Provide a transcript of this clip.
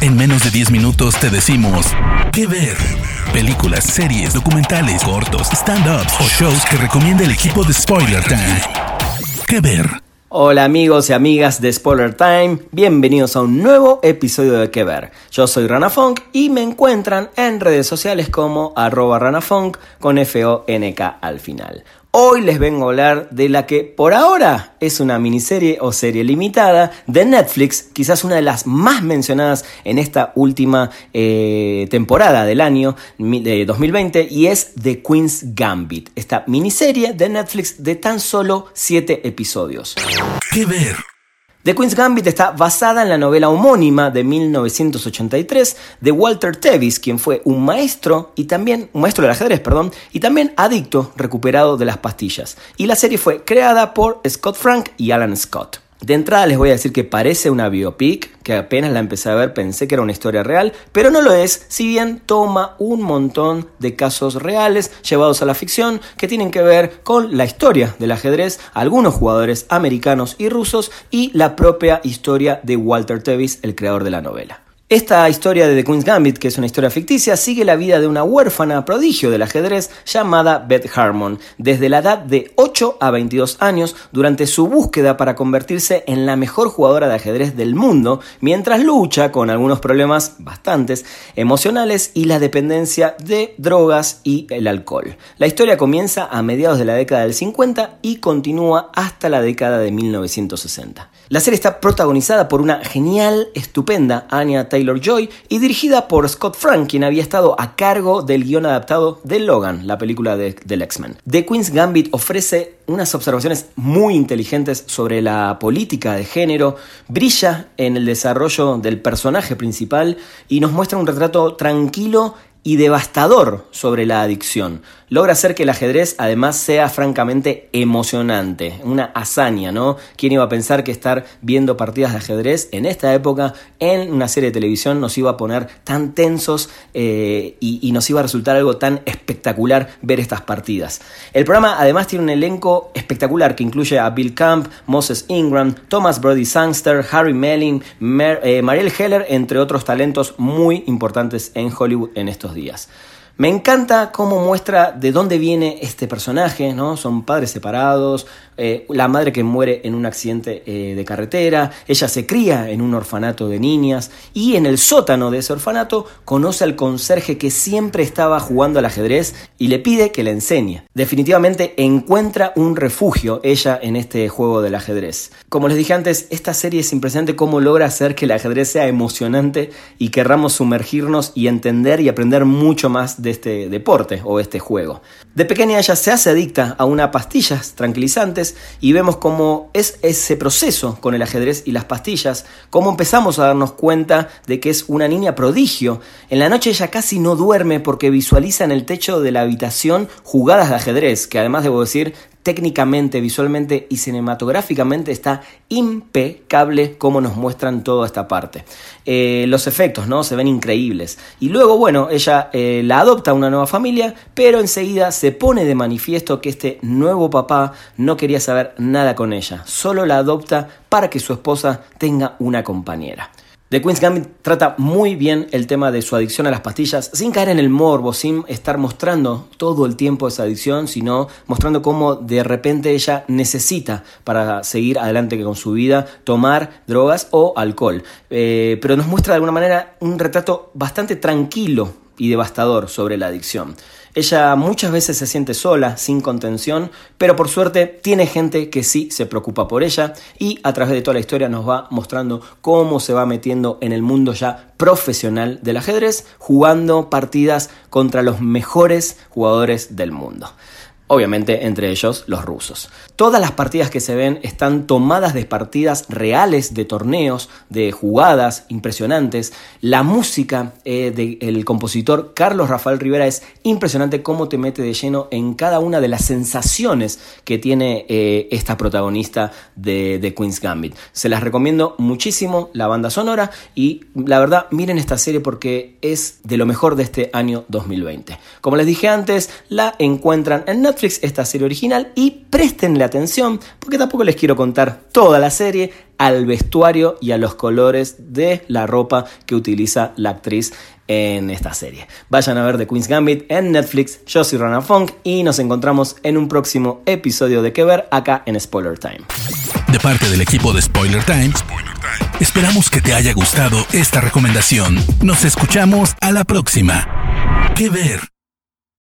En menos de 10 minutos te decimos qué ver. Películas, series, documentales, cortos, stand-ups o shows que recomienda el equipo de Spoiler Time. ¿Qué ver? Hola amigos y amigas de Spoiler Time, bienvenidos a un nuevo episodio de Que Ver. Yo soy Rana Funk y me encuentran en redes sociales como arroba ranafunk con F-O-N-K al final. Hoy les vengo a hablar de la que por ahora es una miniserie o serie limitada de Netflix, quizás una de las más mencionadas en esta última eh, temporada del año de 2020 y es The Queen's Gambit, esta miniserie de Netflix de tan solo 7 episodios. ¿Qué ver? The Queen's Gambit está basada en la novela homónima de 1983 de Walter Tevis, quien fue un maestro y también un maestro del ajedrez, perdón, y también adicto recuperado de las pastillas. Y la serie fue creada por Scott Frank y Alan Scott. De entrada les voy a decir que parece una biopic, que apenas la empecé a ver pensé que era una historia real, pero no lo es, si bien toma un montón de casos reales llevados a la ficción que tienen que ver con la historia del ajedrez, algunos jugadores americanos y rusos y la propia historia de Walter Tevis, el creador de la novela. Esta historia de The Queen's Gambit, que es una historia ficticia, sigue la vida de una huérfana prodigio del ajedrez llamada Beth Harmon, desde la edad de 8 a 22 años, durante su búsqueda para convertirse en la mejor jugadora de ajedrez del mundo, mientras lucha con algunos problemas bastantes emocionales y la dependencia de drogas y el alcohol. La historia comienza a mediados de la década del 50 y continúa hasta la década de 1960. La serie está protagonizada por una genial, estupenda Anya Taylor Joy y dirigida por Scott Frank, quien había estado a cargo del guion adaptado de Logan, la película de, del X-Men. The Queen's Gambit ofrece unas observaciones muy inteligentes sobre la política de género, brilla en el desarrollo del personaje principal y nos muestra un retrato tranquilo y devastador sobre la adicción. Logra hacer que el ajedrez además sea francamente emocionante, una hazaña, ¿no? ¿Quién iba a pensar que estar viendo partidas de ajedrez en esta época en una serie de televisión nos iba a poner tan tensos eh, y, nos iba a resultar algo tan espectacular ver estas partidas? El programa además tiene un elenco espectacular que incluye a Bill Camp, Moses Ingram, Thomas Brody Sangster, Harry Melling, eh, Mariel Heller, entre otros talentos muy importantes en Hollywood en estos días. Me encanta cómo muestra de dónde viene este personaje, ¿no? Son padres separados, eh, la madre que muere en un accidente eh, de carretera, ella se cría en un orfanato de niñas y en el sótano de ese orfanato conoce al conserje que siempre estaba jugando al ajedrez y le pide que le enseñe. Definitivamente encuentra un refugio ella en este juego del ajedrez. Como les dije antes, esta serie es impresionante cómo logra hacer que el ajedrez sea emocionante y querramos sumergirnos y entender y aprender mucho más de este deporte o este juego. De pequeña ella se hace adicta a unas pastillas tranquilizantes y vemos cómo es ese proceso con el ajedrez y las pastillas, cómo empezamos a darnos cuenta de que es una niña prodigio. En la noche ella casi no duerme porque visualiza en el techo de la habitación jugadas de ajedrez, que además debo decir técnicamente, visualmente y cinematográficamente está impecable como nos muestran toda esta parte. Eh, los efectos, ¿no? Se ven increíbles. Y luego, bueno, ella eh, la adopta a una nueva familia, pero enseguida se pone de manifiesto que este nuevo papá no quería saber nada con ella, solo la adopta para que su esposa tenga una compañera. The Queen's Gambit trata muy bien el tema de su adicción a las pastillas, sin caer en el morbo, sin estar mostrando todo el tiempo esa adicción, sino mostrando cómo de repente ella necesita para seguir adelante con su vida tomar drogas o alcohol. Eh, pero nos muestra de alguna manera un retrato bastante tranquilo y devastador sobre la adicción. Ella muchas veces se siente sola, sin contención, pero por suerte tiene gente que sí se preocupa por ella y a través de toda la historia nos va mostrando cómo se va metiendo en el mundo ya profesional del ajedrez, jugando partidas contra los mejores jugadores del mundo obviamente entre ellos los rusos. Todas las partidas que se ven están tomadas de partidas reales de torneos, de jugadas impresionantes. La música eh, del compositor Carlos Rafael Rivera es impresionante cómo te mete de lleno en cada una de las sensaciones que tiene eh, esta protagonista de, de Queen's Gambit. Se las recomiendo muchísimo la banda sonora y la verdad miren esta serie porque es de lo mejor de este año 2020. Como les dije antes, la encuentran en Netflix Netflix esta serie original y prestenle atención porque tampoco les quiero contar toda la serie al vestuario y a los colores de la ropa que utiliza la actriz en esta serie. Vayan a ver The Queen's Gambit en Netflix. Yo soy Rana Funk y nos encontramos en un próximo episodio de Que Ver acá en Spoiler Time. De parte del equipo de Spoiler Time, esperamos que te haya gustado esta recomendación. Nos escuchamos a la próxima. Que Ver.